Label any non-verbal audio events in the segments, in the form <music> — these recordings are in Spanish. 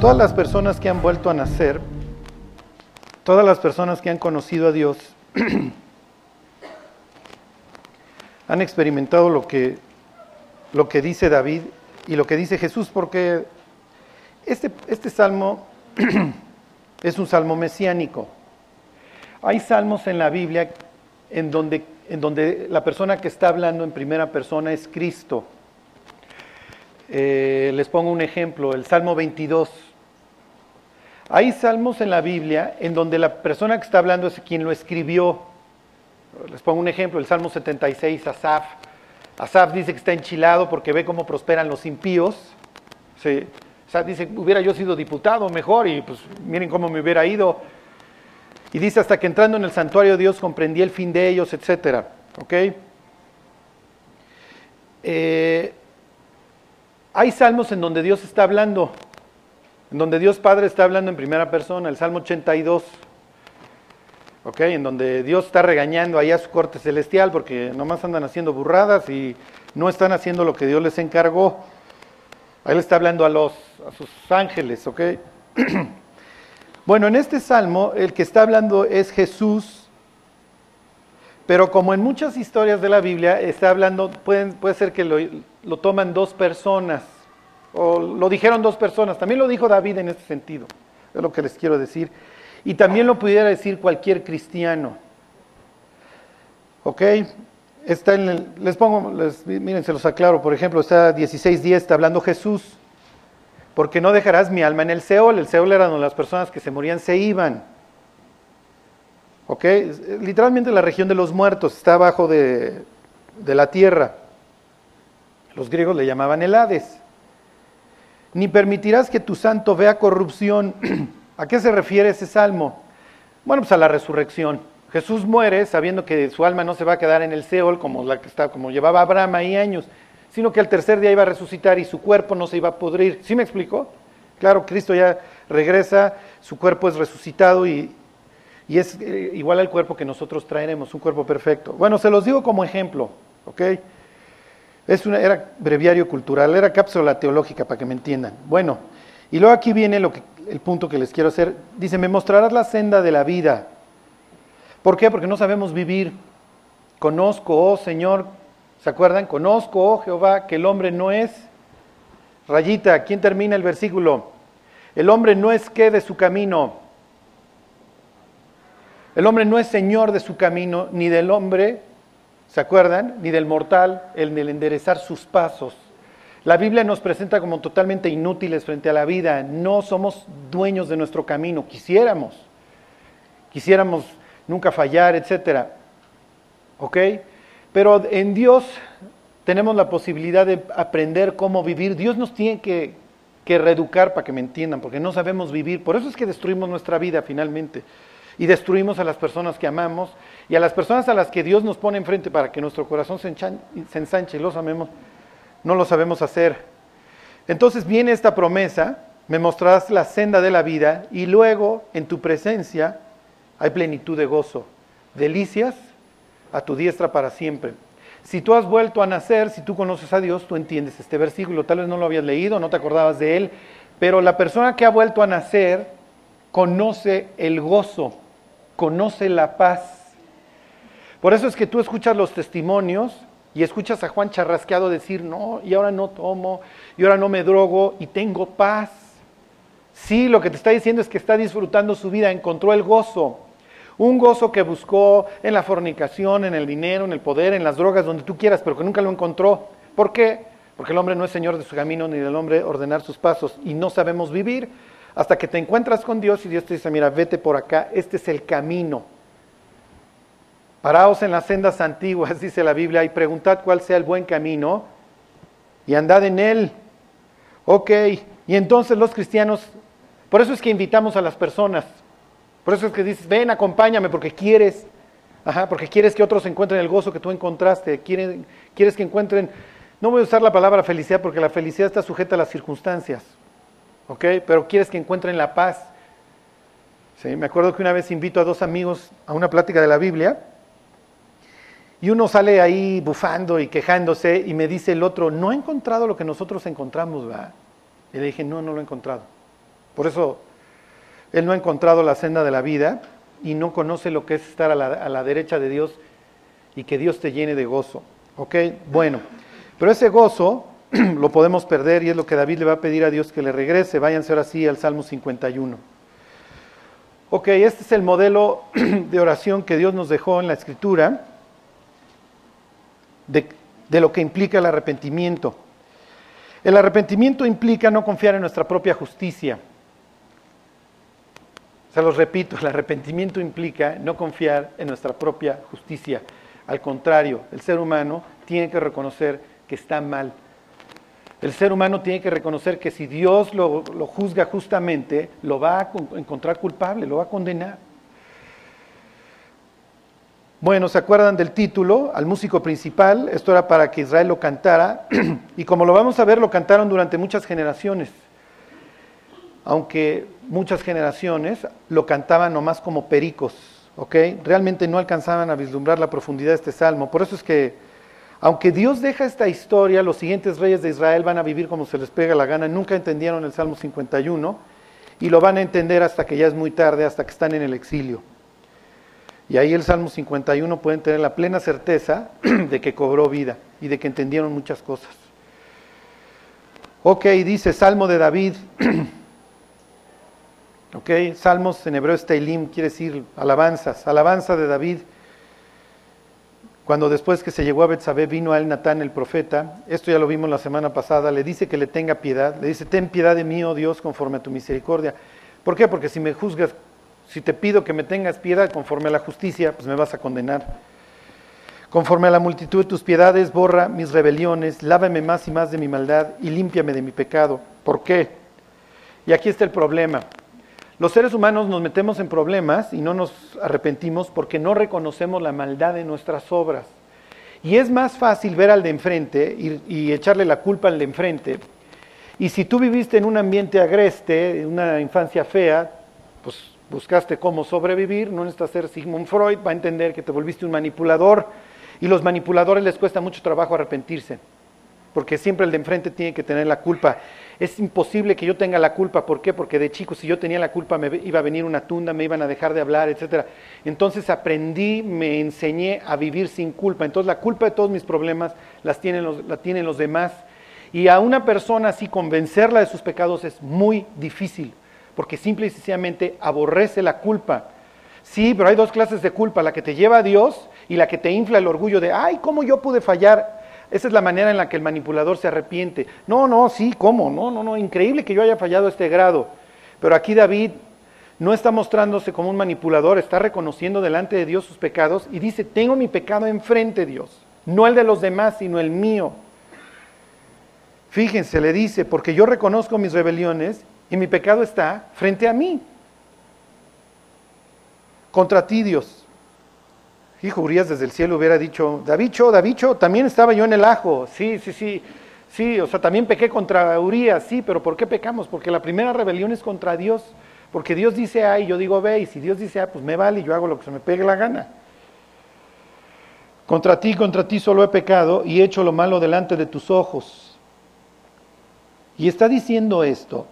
Todas las personas que han vuelto a nacer, todas las personas que han conocido a Dios, <clears throat> han experimentado lo que, lo que dice David y lo que dice Jesús, porque este, este salmo <clears throat> es un salmo mesiánico. Hay salmos en la Biblia en donde, en donde la persona que está hablando en primera persona es Cristo. Eh, les pongo un ejemplo, el Salmo 22. Hay salmos en la Biblia en donde la persona que está hablando es quien lo escribió. Les pongo un ejemplo, el Salmo 76, Asaf. Asaf dice que está enchilado porque ve cómo prosperan los impíos. Sí. Asaf dice, hubiera yo sido diputado mejor y pues miren cómo me hubiera ido. Y dice, hasta que entrando en el santuario de Dios comprendí el fin de ellos, etc. ¿Ok? Eh, hay salmos en donde Dios está hablando, en donde Dios Padre está hablando en primera persona, el Salmo 82, ¿ok? En donde Dios está regañando allá a su corte celestial porque nomás andan haciendo burradas y no están haciendo lo que Dios les encargó. Le está hablando a, los, a sus ángeles, ¿ok? <clears throat> bueno, en este salmo el que está hablando es Jesús, pero como en muchas historias de la Biblia, está hablando, pueden, puede ser que lo, lo toman dos personas, o lo dijeron dos personas, también lo dijo David en este sentido, es lo que les quiero decir, y también lo pudiera decir cualquier cristiano. ¿Ok? Está en el, les pongo, miren, se los aclaro, por ejemplo, está 16.10, está hablando Jesús, porque no dejarás mi alma en el Seol, el Seol era donde las personas que se morían se iban. ¿Ok? Literalmente la región de los muertos, está abajo de, de la tierra. Los griegos le llamaban el Hades. Ni permitirás que tu santo vea corrupción. <clears throat> ¿A qué se refiere ese salmo? Bueno, pues a la resurrección. Jesús muere sabiendo que su alma no se va a quedar en el Seol como, la que está, como llevaba Abraham ahí años, sino que al tercer día iba a resucitar y su cuerpo no se iba a pudrir. ¿Sí me explicó? Claro, Cristo ya regresa, su cuerpo es resucitado y, y es eh, igual al cuerpo que nosotros traeremos, un cuerpo perfecto. Bueno, se los digo como ejemplo, ¿ok? Es era breviario cultural, era cápsula teológica para que me entiendan. Bueno, y luego aquí viene lo que, el punto que les quiero hacer. Dice, me mostrarás la senda de la vida. ¿Por qué? Porque no sabemos vivir. Conozco, oh Señor, ¿se acuerdan? Conozco, oh Jehová, que el hombre no es. Rayita, ¿quién termina el versículo? El hombre no es que de su camino. El hombre no es señor de su camino, ni del hombre ¿Se acuerdan? Ni del mortal, el del enderezar sus pasos. La Biblia nos presenta como totalmente inútiles frente a la vida. No somos dueños de nuestro camino. Quisiéramos. Quisiéramos nunca fallar, etc. ¿Ok? Pero en Dios tenemos la posibilidad de aprender cómo vivir. Dios nos tiene que, que reeducar para que me entiendan, porque no sabemos vivir. Por eso es que destruimos nuestra vida finalmente y destruimos a las personas que amamos y a las personas a las que Dios nos pone enfrente para que nuestro corazón se, ensanche y los amemos, no lo sabemos hacer. Entonces viene esta promesa, me mostrarás la senda de la vida y luego en tu presencia hay plenitud de gozo, delicias a tu diestra para siempre. Si tú has vuelto a nacer, si tú conoces a Dios, tú entiendes este versículo. Tal vez no lo habías leído, no te acordabas de él, pero la persona que ha vuelto a nacer conoce el gozo conoce la paz. Por eso es que tú escuchas los testimonios y escuchas a Juan Charrasqueado decir, no, y ahora no tomo, y ahora no me drogo, y tengo paz. Sí, lo que te está diciendo es que está disfrutando su vida, encontró el gozo. Un gozo que buscó en la fornicación, en el dinero, en el poder, en las drogas, donde tú quieras, pero que nunca lo encontró. ¿Por qué? Porque el hombre no es señor de su camino, ni del hombre ordenar sus pasos, y no sabemos vivir hasta que te encuentras con Dios y Dios te dice, mira, vete por acá, este es el camino. Paraos en las sendas antiguas, <laughs> dice la Biblia, y preguntad cuál sea el buen camino y andad en él. Ok, y entonces los cristianos, por eso es que invitamos a las personas, por eso es que dices, ven, acompáñame, porque quieres, ajá, porque quieres que otros encuentren el gozo que tú encontraste, quieres, quieres que encuentren, no voy a usar la palabra felicidad porque la felicidad está sujeta a las circunstancias. ¿Ok? Pero quieres que encuentren la paz. ¿Sí? Me acuerdo que una vez invito a dos amigos a una plática de la Biblia y uno sale ahí bufando y quejándose y me dice el otro, no he encontrado lo que nosotros encontramos, ¿va? Y le dije, no, no lo he encontrado. Por eso él no ha encontrado la senda de la vida y no conoce lo que es estar a la, a la derecha de Dios y que Dios te llene de gozo. ¿Ok? Bueno, pero ese gozo <clears throat> lo podemos perder y es lo que David le va a pedir a Dios que le regrese. Váyanse ahora sí al Salmo 51. Ok, este es el modelo <clears throat> de oración que Dios nos dejó en la Escritura de, de lo que implica el arrepentimiento. El arrepentimiento implica no confiar en nuestra propia justicia. Se los repito, el arrepentimiento implica no confiar en nuestra propia justicia. Al contrario, el ser humano tiene que reconocer que está mal. El ser humano tiene que reconocer que si Dios lo, lo juzga justamente, lo va a encontrar culpable, lo va a condenar. Bueno, ¿se acuerdan del título? Al músico principal, esto era para que Israel lo cantara, <clears throat> y como lo vamos a ver, lo cantaron durante muchas generaciones, aunque muchas generaciones lo cantaban nomás como pericos, ¿ok? Realmente no alcanzaban a vislumbrar la profundidad de este salmo. Por eso es que, aunque Dios deja esta historia, los siguientes reyes de Israel van a vivir como se les pega la gana, nunca entendieron el Salmo 51, y lo van a entender hasta que ya es muy tarde, hasta que están en el exilio. Y ahí el Salmo 51 pueden tener la plena certeza <clears throat> de que cobró vida y de que entendieron muchas cosas. Ok, dice Salmo de David. <clears throat> ok, Salmos en hebreo es Teilim, quiere decir alabanzas, alabanza de David. Cuando después que se llegó a Betsabé vino a él Natán el profeta, esto ya lo vimos la semana pasada, le dice que le tenga piedad, le dice, ten piedad de mí, oh Dios, conforme a tu misericordia. ¿Por qué? Porque si me juzgas si te pido que me tengas piedad conforme a la justicia, pues me vas a condenar. Conforme a la multitud de tus piedades, borra mis rebeliones, lávame más y más de mi maldad y límpiame de mi pecado. ¿Por qué? Y aquí está el problema. Los seres humanos nos metemos en problemas y no nos arrepentimos porque no reconocemos la maldad de nuestras obras. Y es más fácil ver al de enfrente y, echarle la culpa al de enfrente. Y si tú viviste en un ambiente agreste, en una infancia fea, pues buscaste cómo sobrevivir, no necesitas ser Sigmund Freud, va a entender que te volviste un manipulador y los manipuladores les cuesta mucho trabajo arrepentirse, porque siempre el de enfrente tiene que tener la culpa. Es imposible que yo tenga la culpa, ¿por qué? Porque de chico si yo tenía la culpa me iba a venir una tunda, me iban a dejar de hablar, etc. Entonces aprendí, me enseñé a vivir sin culpa. Entonces la culpa de todos mis problemas las tienen los, la tienen los demás. Y a una persona así convencerla de sus pecados es muy difícil porque simple y sencillamente aborrece la culpa. Sí, pero hay dos clases de culpa, la que te lleva a Dios y la que te infla el orgullo de, ay, ¿cómo yo pude fallar? Esa es la manera en la que el manipulador se arrepiente. No, no, sí, ¿cómo? No, no, no, increíble que yo haya fallado a este grado. Pero aquí David no está mostrándose como un manipulador, está reconociendo delante de Dios sus pecados y dice, tengo mi pecado enfrente, Dios, no el de los demás, sino el mío. Fíjense, le dice, porque yo reconozco mis rebeliones y mi pecado está frente a mí. Contra ti, Dios. Hijo Urias desde el cielo hubiera dicho, Davicho, Davicho, también estaba yo en el ajo. Sí, sí, sí. Sí, o sea, también pequé contra Urias, sí, pero ¿por qué pecamos? Porque la primera rebelión es contra Dios. Porque Dios dice A y yo digo B, y si Dios dice A, pues me vale y yo hago lo que se me pegue la gana. Contra ti, contra ti solo he pecado y he hecho lo malo delante de tus ojos. Y está diciendo esto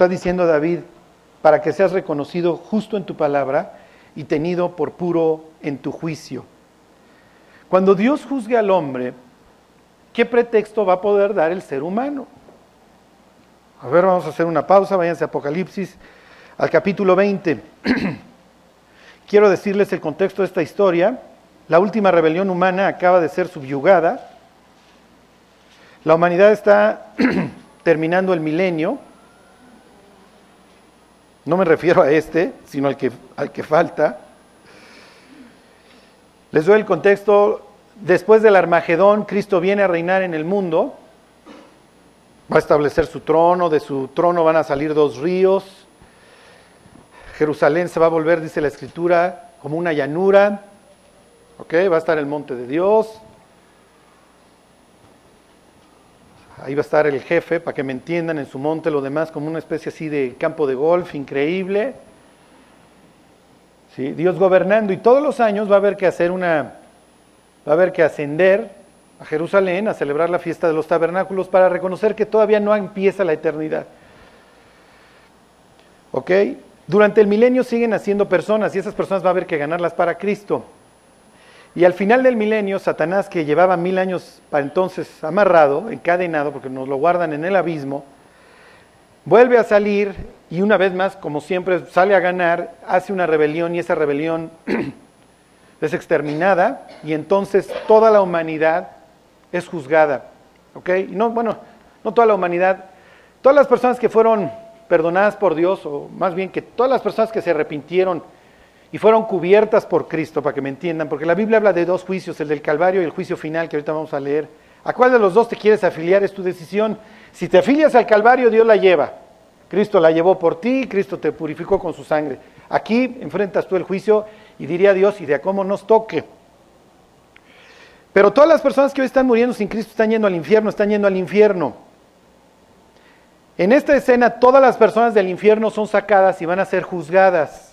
Está diciendo David, para que seas reconocido justo en tu palabra y tenido por puro en tu juicio. Cuando Dios juzgue al hombre, ¿qué pretexto va a poder dar el ser humano? A ver, vamos a hacer una pausa, váyanse a Apocalipsis al capítulo 20. <clears throat> Quiero decirles el contexto de esta historia. La última rebelión humana acaba de ser subyugada. La humanidad está <clears throat> terminando el milenio no me refiero a este, sino al que, al que falta. Les doy el contexto. Después del Armagedón, Cristo viene a reinar en el mundo. Va a establecer su trono. De su trono van a salir dos ríos. Jerusalén se va a volver, dice la Escritura, como una llanura. ¿Ok? Va a estar el monte de Dios. Ahí va a estar el jefe, para que me entiendan, en su monte, lo demás como una especie así de campo de golf increíble. ¿Sí? Dios gobernando y todos los años va a haber que hacer una, va a haber que ascender a Jerusalén a celebrar la fiesta de los tabernáculos para reconocer que todavía no empieza la eternidad. ¿Ok? Durante el milenio siguen haciendo personas y esas personas va a haber que ganarlas para Cristo. Y al final del milenio, Satanás, que llevaba mil años para entonces amarrado, encadenado, porque nos lo guardan en el abismo, vuelve a salir y una vez más, como siempre, sale a ganar, hace una rebelión y esa rebelión <clears throat> es exterminada y entonces toda la humanidad es juzgada. ¿Ok? No, bueno, no toda la humanidad, todas las personas que fueron perdonadas por Dios, o más bien que todas las personas que se arrepintieron y fueron cubiertas por Cristo, para que me entiendan, porque la Biblia habla de dos juicios, el del Calvario y el juicio final que ahorita vamos a leer. ¿A cuál de los dos te quieres afiliar? Es tu decisión. Si te afilias al Calvario, Dios la lleva. Cristo la llevó por ti, Cristo te purificó con su sangre. Aquí enfrentas tú el juicio y diría Dios, y de a cómo nos toque. Pero todas las personas que hoy están muriendo sin Cristo están yendo al infierno, están yendo al infierno. En esta escena todas las personas del infierno son sacadas y van a ser juzgadas.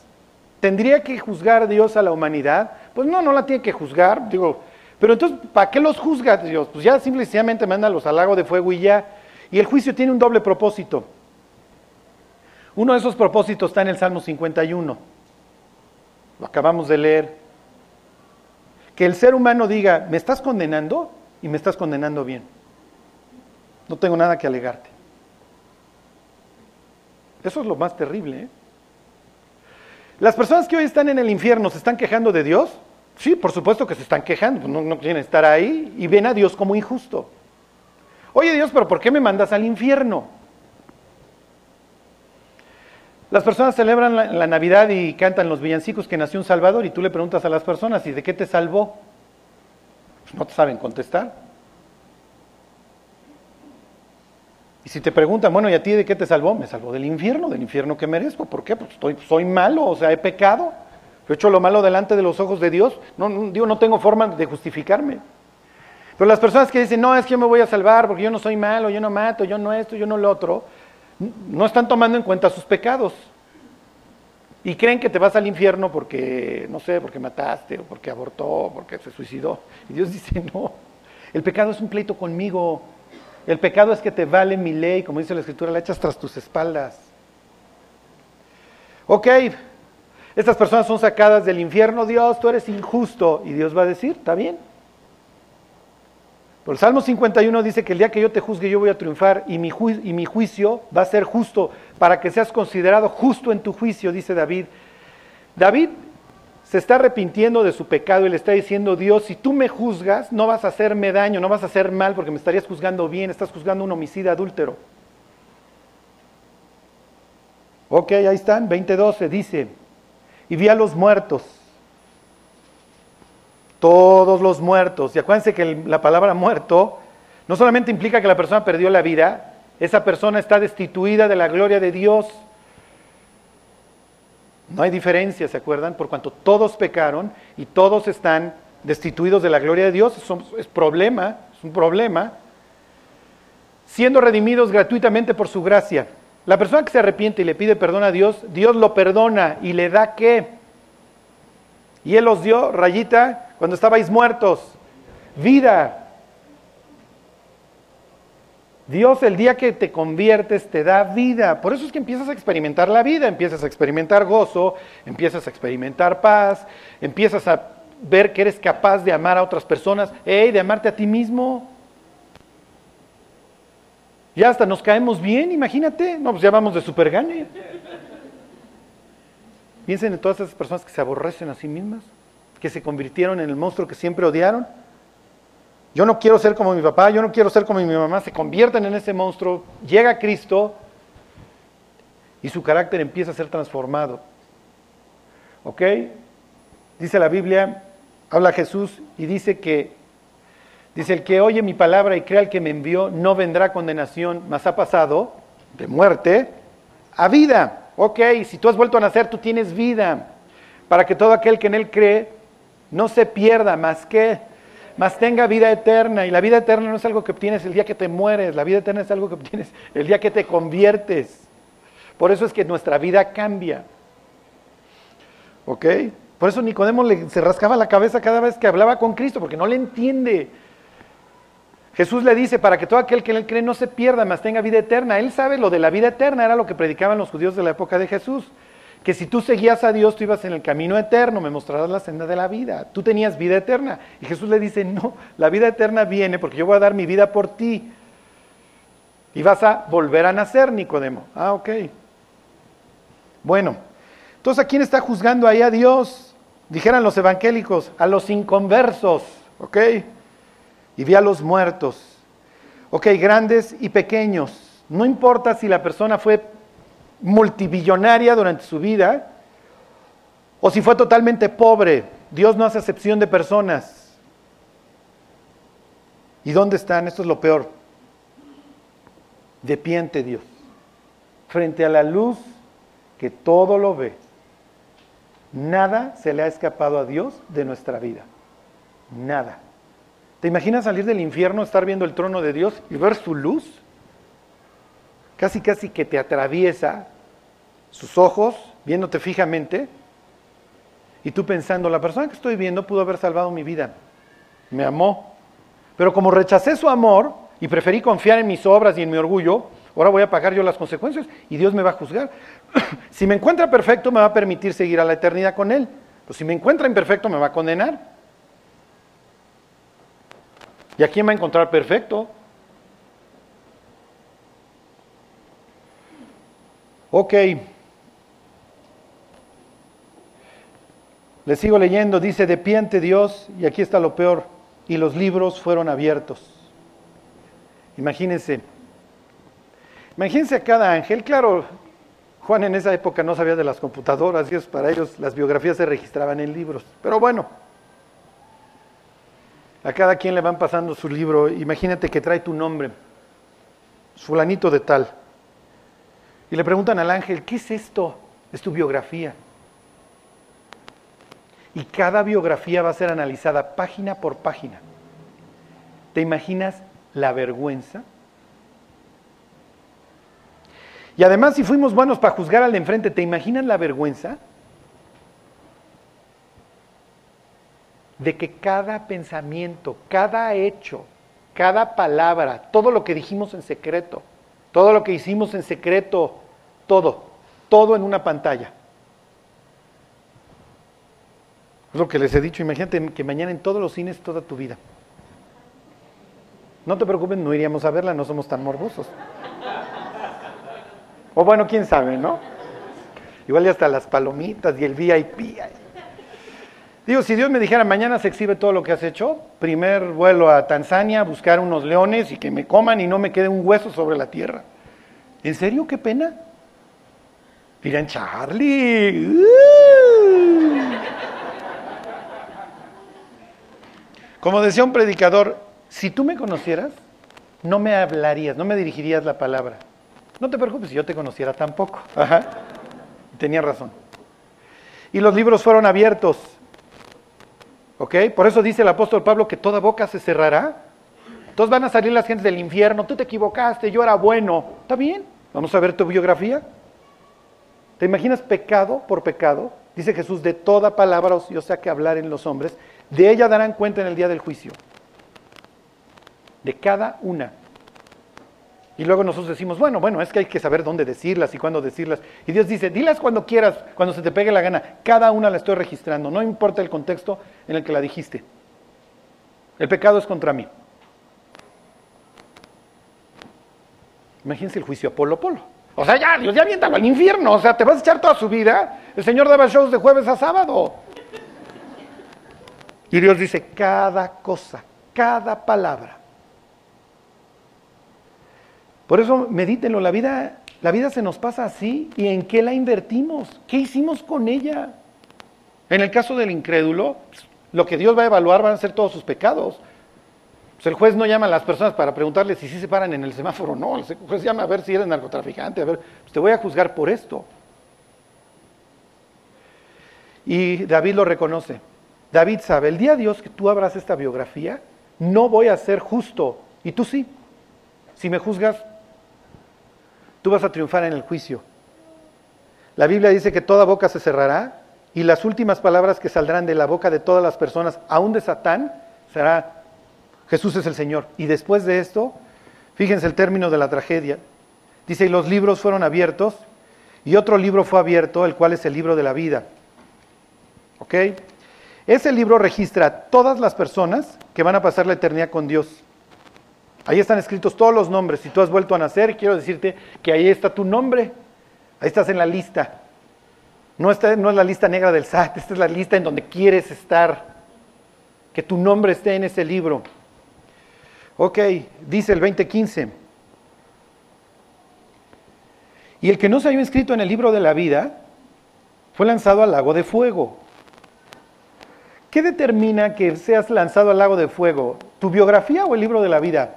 ¿Tendría que juzgar Dios a la humanidad? Pues no, no la tiene que juzgar. Digo, pero entonces, ¿para qué los juzga Dios? Pues ya simplemente mándalos al lago de fuego y ya. Y el juicio tiene un doble propósito. Uno de esos propósitos está en el Salmo 51. Lo acabamos de leer. Que el ser humano diga, me estás condenando y me estás condenando bien. No tengo nada que alegarte. Eso es lo más terrible. ¿eh? Las personas que hoy están en el infierno se están quejando de Dios. Sí, por supuesto que se están quejando, no, quieren estar ahí y ven a Dios como injusto. Oye Dios, pero ¿por qué me mandas al infierno? Las personas celebran la, Navidad y cantan los villancicos que nació un Salvador y tú le preguntas a las personas, ¿y de qué te salvó? Pues no te saben contestar. Y si te preguntan, bueno, ¿y a ti de qué te salvó? Me salvó del infierno, del infierno que merezco. ¿Por qué? Pues estoy, soy malo, o sea, he pecado. He hecho lo malo delante de los ojos de Dios. No, no, tengo forma de justificarme. Pero las personas que dicen, no, es que yo me voy a salvar porque yo no soy malo, yo no mato, yo no esto, yo no lo otro, no están tomando en cuenta sus pecados. Y creen que te vas al infierno porque, no sé, porque mataste, o porque abortó, o porque se suicidó. Y Dios <laughs> dice, no, el pecado es un pleito conmigo. El pecado es que te vale mi ley, como dice la escritura, la echas tras tus espaldas. Ok, estas personas son sacadas del infierno, Dios, tú eres injusto. Y Dios va a decir, está bien, el Salmo 51 dice que el día que yo te juzgue yo voy a triunfar y mi, y mi juicio va a ser justo para que seas considerado justo en tu juicio, dice David. David se está arrepintiendo de su pecado y le está diciendo, Dios, si tú me juzgas, no vas a hacerme daño, no vas a hacer mal porque me estarías juzgando bien, estás juzgando un homicida adúltero. Ok, ahí están, 20.12 dice, y vi a los muertos todos los muertos. Y acuérdense que la palabra muerto no solamente implica que la persona perdió la vida, esa persona está destituida de la gloria de Dios. No hay diferencia, ¿se acuerdan? Por cuanto todos pecaron y todos están destituidos de la gloria de Dios, es problema, es un problema. Siendo redimidos gratuitamente por su gracia. La persona que se arrepiente y le pide perdón a Dios, Dios lo perdona y le da qué? Y Él los dio, rayita, cuando estabais muertos, vida. Dios el día que te conviertes te da vida. Por eso es que empiezas a experimentar la vida, empiezas a experimentar gozo, empiezas a experimentar paz, empiezas a ver que eres capaz de amar a otras personas, hey, de amarte a ti mismo. Ya hasta nos caemos bien, imagínate. No, pues ya vamos de supergane. Piensen en todas esas personas que se aborrecen a sí mismas que se convirtieron en el monstruo que siempre odiaron. Yo no quiero ser como mi papá, yo no quiero ser como mi mamá, se convierten en ese monstruo, llega Cristo y su carácter empieza a ser transformado. ¿Ok? Dice la Biblia, habla Jesús y dice que, dice, el que oye mi palabra y crea el que me envió, no vendrá condenación, mas ha pasado de muerte a vida. Ok, si tú has vuelto a nacer, tú tienes vida, para que todo aquel que en él cree no se pierda más que, más tenga vida eterna. Y la vida eterna no es algo que obtienes el día que te mueres, la vida eterna es algo que obtienes el día que te conviertes. Por eso es que nuestra vida cambia. ¿Ok? Por eso Nicodemo le, se rascaba la cabeza cada vez que hablaba con Cristo, porque no le entiende. Jesús le dice, para que todo aquel que en él cree no se pierda, mas tenga vida eterna. Él sabe lo de la vida eterna, era lo que predicaban los judíos de la época de Jesús. Que si tú seguías a Dios, tú ibas en el camino eterno, me mostrarás la senda de la vida. Tú tenías vida eterna. Y Jesús le dice, no, la vida eterna viene porque yo voy a dar mi vida por ti. Y vas a volver a nacer, Nicodemo. Ah, ok. Bueno, entonces ¿a quién está juzgando ahí a Dios? Dijeran los evangélicos, a los inconversos, ¿ok? y vi a los muertos. Ok, grandes y pequeños. No importa si la persona fue multibillonaria durante su vida o si fue totalmente pobre. Dios no hace excepción de personas. ¿Y dónde están? Esto es lo peor. De pie ante Dios. Frente a la luz que todo lo ve. Nada se le ha escapado a Dios de nuestra vida. Nada. ¿Te imaginas salir del infierno, estar viendo el trono de Dios y ver su luz? Casi, casi que te atraviesa sus ojos, viéndote fijamente, y tú pensando, la persona que estoy viendo pudo haber salvado mi vida, me amó, pero como rechacé su amor y preferí confiar en mis obras y en mi orgullo, ahora voy a pagar yo las consecuencias y Dios me va a juzgar. <clears throat> si me encuentra perfecto, me va a permitir seguir a la eternidad con Él, pero si me encuentra imperfecto, me va a condenar. ¿Y a quién va a encontrar perfecto? Ok. Le sigo leyendo, dice, de pie ante Dios, y aquí está lo peor, y los libros fueron abiertos. Imagínense, imagínense a cada ángel, claro, Juan en esa época no sabía de las computadoras, y es para ellos las biografías se registraban en libros, pero bueno, a cada quien le van pasando su libro. Imagínate que trae tu nombre, fulanito de tal. Y le preguntan al ángel, ¿qué es esto? Es tu biografía. Y cada biografía va a ser analizada página por página. ¿Te imaginas la vergüenza? Y además, si fuimos buenos para juzgar al de enfrente, ¿te imaginas la vergüenza? de que cada pensamiento, cada hecho, cada palabra, todo lo que dijimos en secreto, todo lo que hicimos en secreto, todo, todo en una pantalla. Es lo que les he dicho, imagínate que mañana en todos los cines toda tu vida. No te preocupes, no iríamos a verla, no somos tan morbosos. O bueno, quién sabe, ¿no? Igual ya hasta las palomitas y el VIP. Digo, si Dios me dijera, mañana se exhibe todo lo que has hecho, primer vuelo a Tanzania, buscar unos leones y que me coman y no me quede un hueso sobre la tierra. ¿En serio? ¿Qué pena? Dirán, Charlie. Uh". Como decía un predicador, si tú me conocieras, no me hablarías, no me dirigirías la palabra. No te preocupes, si yo te conociera tampoco. Ajá. Tenía razón. Y los libros fueron abiertos. ¿Ok? Por eso dice el apóstol Pablo que toda boca se cerrará. Entonces van a salir las gentes del infierno, tú te equivocaste, yo era bueno. ¿Está bien? Vamos a ver tu biografía. ¿Te imaginas pecado por pecado? Dice Jesús, de toda palabra sea que hablar en los hombres, de ella darán cuenta en el día del juicio. De cada una. Y luego nosotros decimos, bueno, bueno, es que hay que saber dónde decirlas y cuándo decirlas. Y Dios dice, dilas cuando quieras, cuando se te pegue la gana. Cada una la estoy registrando, no importa el contexto en el que la dijiste. El pecado es contra mí. Imagínense el juicio Apolo Polo. O sea, ya, Dios ya aviéntalo al infierno. O sea, te vas a echar toda su vida. El Señor daba shows de jueves a sábado. Y Dios dice, cada cosa, cada palabra por eso medítenlo, la vida, la vida se nos pasa así y en qué la invertimos, qué hicimos con ella. En el caso del incrédulo, lo que Dios va a evaluar van a ser todos sus pecados. Pues el juez no llama a las personas para preguntarles si sí se paran en el semáforo, no, el juez llama a ver si eres narcotraficante, a ver, pues te voy a juzgar por esto. Y David lo reconoce. David sabe, el día de Dios que tú abras esta biografía, no voy a ser justo, y tú sí. Si me juzgas, tú vas a triunfar en el juicio. La Biblia dice que toda boca se cerrará y las últimas palabras que saldrán de la boca de todas las personas, aún de Satán, será Jesús es el Señor. Y después de esto, fíjense el término de la tragedia. Dice, y los libros fueron abiertos, y otro libro fue abierto, el cual es el libro de la vida. ¿Ok? Ese libro registra a todas las personas que van a pasar la eternidad con Dios. Ahí están escritos todos los nombres. Si tú has vuelto a nacer, quiero decirte que ahí está tu nombre. Ahí estás en la lista. No, está, no es la lista negra del SAT, esta es la lista en donde quieres estar. Que tu nombre esté en ese libro. Ok, dice el 2015. Y el que no se haya inscrito en el libro de la vida fue lanzado al lago de fuego. ¿Qué determina que seas lanzado al lago de fuego? ¿Tu biografía o el libro de la vida?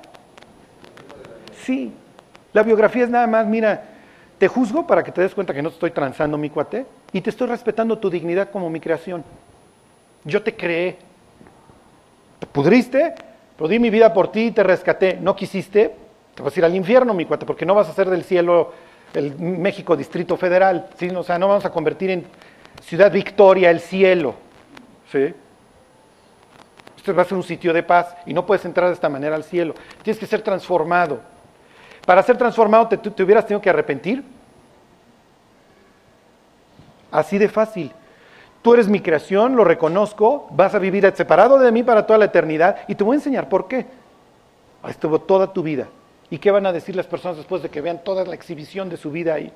Sí, la biografía es nada más, mira, te juzgo para que te des cuenta que no te estoy transando mi cuate y te estoy respetando tu dignidad como mi creación. Yo te creé. Te pudriste, pero di mi vida por ti y te rescaté. No quisiste, te vas a ir al infierno, mi cuate, porque no vas a hacer del cielo el México Distrito Federal. ¿sí? O sea, no vamos a convertir en Ciudad Victoria el cielo. ¿sí? Este va a ser un sitio de paz y no puedes entrar de esta manera al cielo. Tienes que ser transformado. Para ser transformado te, hubieras tenido que arrepentir. Así de fácil. Tú eres mi creación, lo reconozco, vas a vivir separado de mí para toda la eternidad y te voy a enseñar por qué. Estuvo toda tu vida. ¿Y qué van a decir las personas después de que vean toda la exhibición de su vida ahí?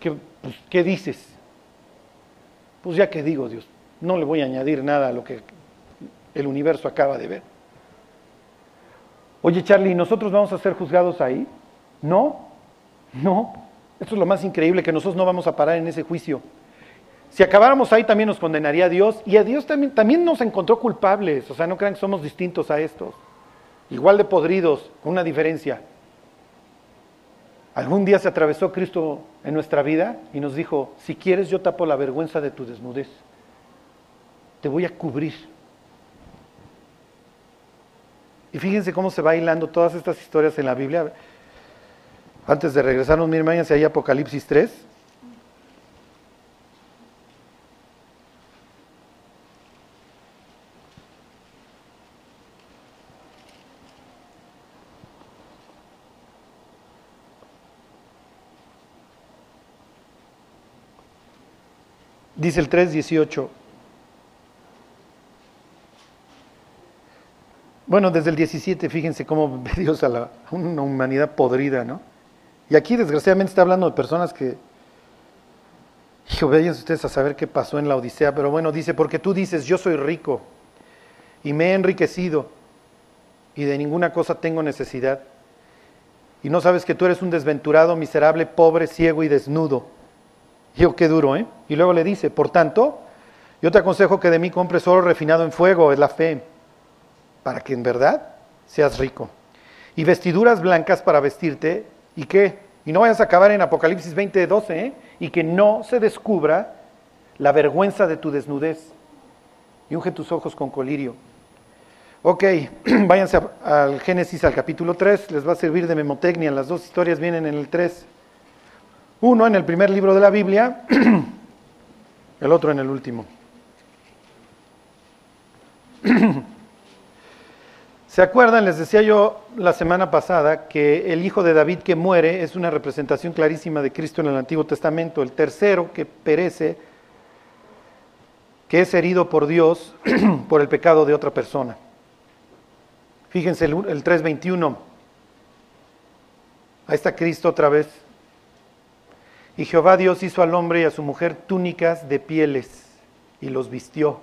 ¿Qué, pues, ¿qué dices? Pues ya que digo, Dios, no le voy a añadir nada a lo que el universo acaba de ver. Oye, Charlie, ¿nosotros vamos a ser juzgados ahí? No, no. Esto es lo más increíble, que nosotros no vamos a parar en ese juicio. Si acabáramos ahí también nos condenaría a Dios y a Dios también, también nos encontró culpables. O sea, no crean que somos distintos a estos. Igual de podridos, con una diferencia. Algún día se atravesó Cristo en nuestra vida y nos dijo, si quieres yo tapo la vergüenza de tu desnudez. Te voy a cubrir. Y fíjense cómo se va hilando todas estas historias en la Biblia. Antes de regresarnos, miren, váyanse ahí Apocalipsis 3. Dice el 3.18. Bueno, desde el 17, fíjense cómo <laughs> ve Dios a, la, una humanidad podrida, ¿no? Y aquí desgraciadamente está hablando de personas que, hijo, vayan ustedes a saber qué pasó en la Odisea, pero bueno, dice, porque tú dices, yo soy rico y me he enriquecido y de ninguna cosa tengo necesidad. Y no sabes que tú eres un desventurado, miserable, pobre, ciego y desnudo. Hijo, qué duro, ¿eh? Y luego le dice, por tanto, yo te aconsejo que de mí compres oro refinado en fuego, es la fe, para que en verdad seas rico. Y vestiduras blancas para vestirte ¿Y qué? Y no vayas a acabar en Apocalipsis 20, 12, ¿eh? Y que no se descubra la vergüenza de tu desnudez. Y unge tus ojos con colirio. Ok, <clears throat> váyanse al Génesis, al capítulo 3, les va a servir de memotecnia. Las dos historias vienen en el 3. Uno en el primer libro de la Biblia, <clears throat> el otro en el último. <clears throat> ¿Se acuerdan? Les decía yo la semana pasada que el hijo de David que muere es una representación clarísima de Cristo en el Antiguo Testamento. El tercero que perece, que es herido por Dios <clears throat> por el pecado de otra persona. Fíjense el, el 3.21. Ahí está Cristo otra vez. Y Jehová Dios hizo al hombre y a su mujer túnicas de pieles y los vistió.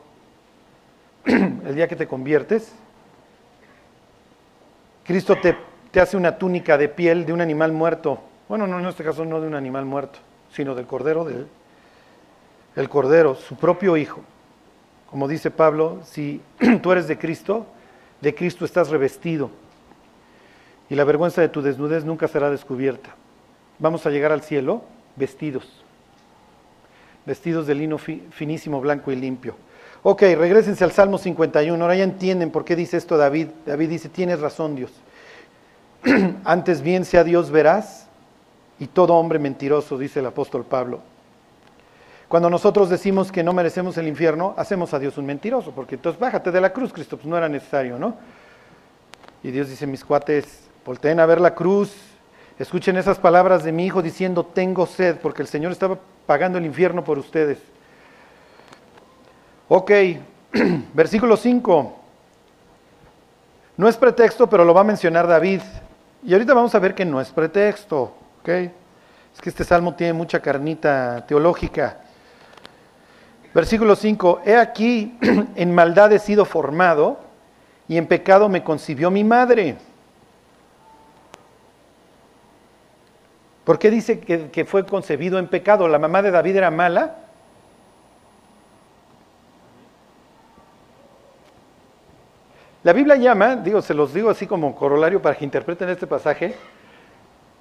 <clears throat> el día que te conviertes, Cristo te, hace una túnica de piel de un animal muerto. Bueno, no en este caso no de un animal muerto, sino del cordero, del el cordero, su propio hijo. Como dice Pablo, si <clears throat> tú eres de Cristo, de Cristo estás revestido. Y la vergüenza de tu desnudez nunca será descubierta. Vamos a llegar al cielo vestidos. Vestidos de lino finísimo, blanco y limpio. Ok, regresense al Salmo 51. Ahora ya entienden por qué dice esto David. David dice, tienes razón Dios. <clears throat> Antes bien sea Dios verás y todo hombre mentiroso, dice el apóstol Pablo. Cuando nosotros decimos que no merecemos el infierno, hacemos a Dios un mentiroso, porque entonces bájate de la cruz, Cristo, pues no era necesario, ¿no? Y Dios dice, mis cuates, volteen a ver la cruz, escuchen esas palabras de mi hijo diciendo, tengo sed, porque el Señor estaba pagando el infierno por ustedes. Ok, <clears throat> versículo 5. No es pretexto, pero lo va a mencionar David. Y ahorita vamos a ver que no es pretexto, ¿ok? Es que este salmo tiene mucha carnita teológica. Versículo 5, he aquí, <clears throat> en maldad he sido formado y en pecado me concibió mi madre. ¿Por qué dice que, que fue concebido en pecado? ¿La mamá de David era mala? La Biblia llama, digo, se los digo así como corolario para que interpreten este pasaje,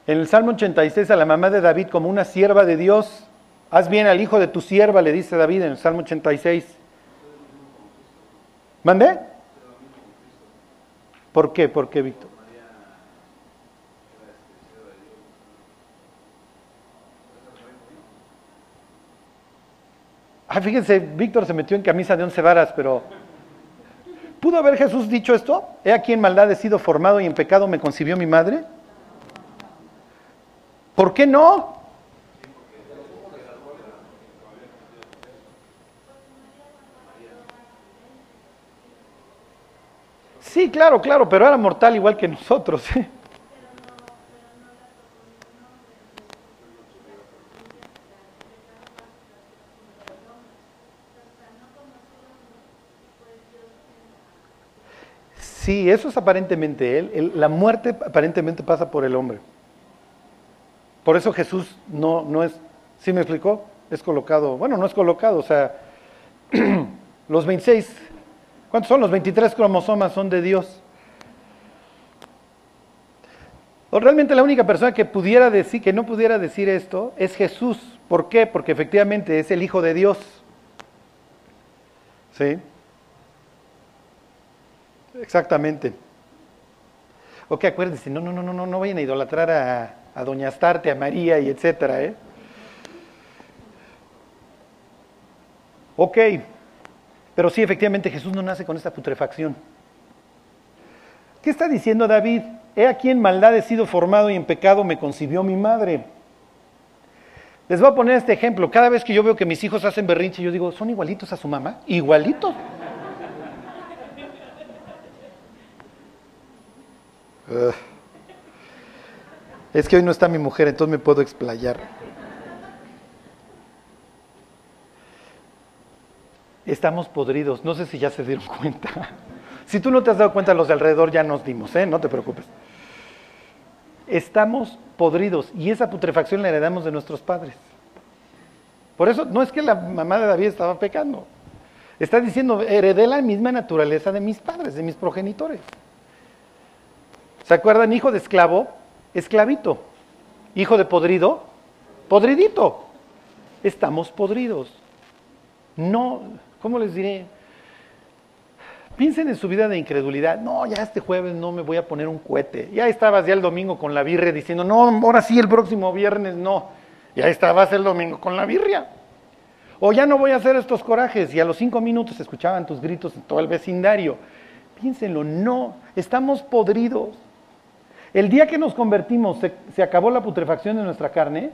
en el Salmo 86 a la mamá de David como una sierva de Dios. Haz bien al hijo de tu sierva, le dice David en el Salmo 86. ¿Mandé? ¿Por qué? ¿Por qué, Víctor? Ah, fíjense, Víctor se metió en camisa de once varas, pero ¿Pudo haber Jesús dicho esto? He aquí en maldad he sido formado y en pecado me concibió mi madre. ¿Por qué no? Sí, claro, claro, pero era mortal igual que nosotros. ¿eh? Sí, eso es aparentemente él. la muerte aparentemente pasa por el hombre. Por eso Jesús no, no es, ¿sí me explicó? Es colocado, bueno, no es colocado, o sea, <clears throat> los 26, ¿cuántos son? Los 23 cromosomas son de Dios. O realmente la única persona que pudiera decir, que no pudiera decir esto, es Jesús. ¿Por qué? Porque efectivamente es el Hijo de Dios. ¿Sí? Exactamente. Ok, acuérdense, no, no, no, no, no vayan a idolatrar a, a Doña Astarte, a María y etcétera, ¿eh? Ok, pero sí, efectivamente Jesús no nace con esta putrefacción. ¿Qué está diciendo David? He aquí en maldad he sido formado y en pecado me concibió mi madre. Les voy a poner este ejemplo. Cada vez que yo veo que mis hijos hacen berrinche, yo digo, ¿son igualitos a su mamá? Igualitos. Es que hoy no está mi mujer, entonces me puedo explayar. Estamos podridos, no sé si ya se dieron cuenta. Si tú no te has dado cuenta, los de alrededor ya nos dimos, ¿eh? no te preocupes. Estamos podridos y esa putrefacción la heredamos de nuestros padres. Por eso no es que la mamá de David estaba pecando. Está diciendo, heredé la misma naturaleza de mis padres, de mis progenitores. ¿Se acuerdan? Hijo de esclavo, esclavito. Hijo de podrido, podridito. Estamos podridos. No, ¿cómo les diré? Piensen en su vida de incredulidad. No, ya este jueves no me voy a poner un cohete. Ya estabas ya el domingo con la birria diciendo, no, ahora sí, el próximo viernes no. Ya estabas el domingo con la birria. O ya no voy a hacer estos corajes. Y a los cinco minutos escuchaban tus gritos en todo el vecindario. Piénsenlo, no, estamos podridos. El día que nos convertimos, ¿se, acabó la putrefacción de nuestra carne?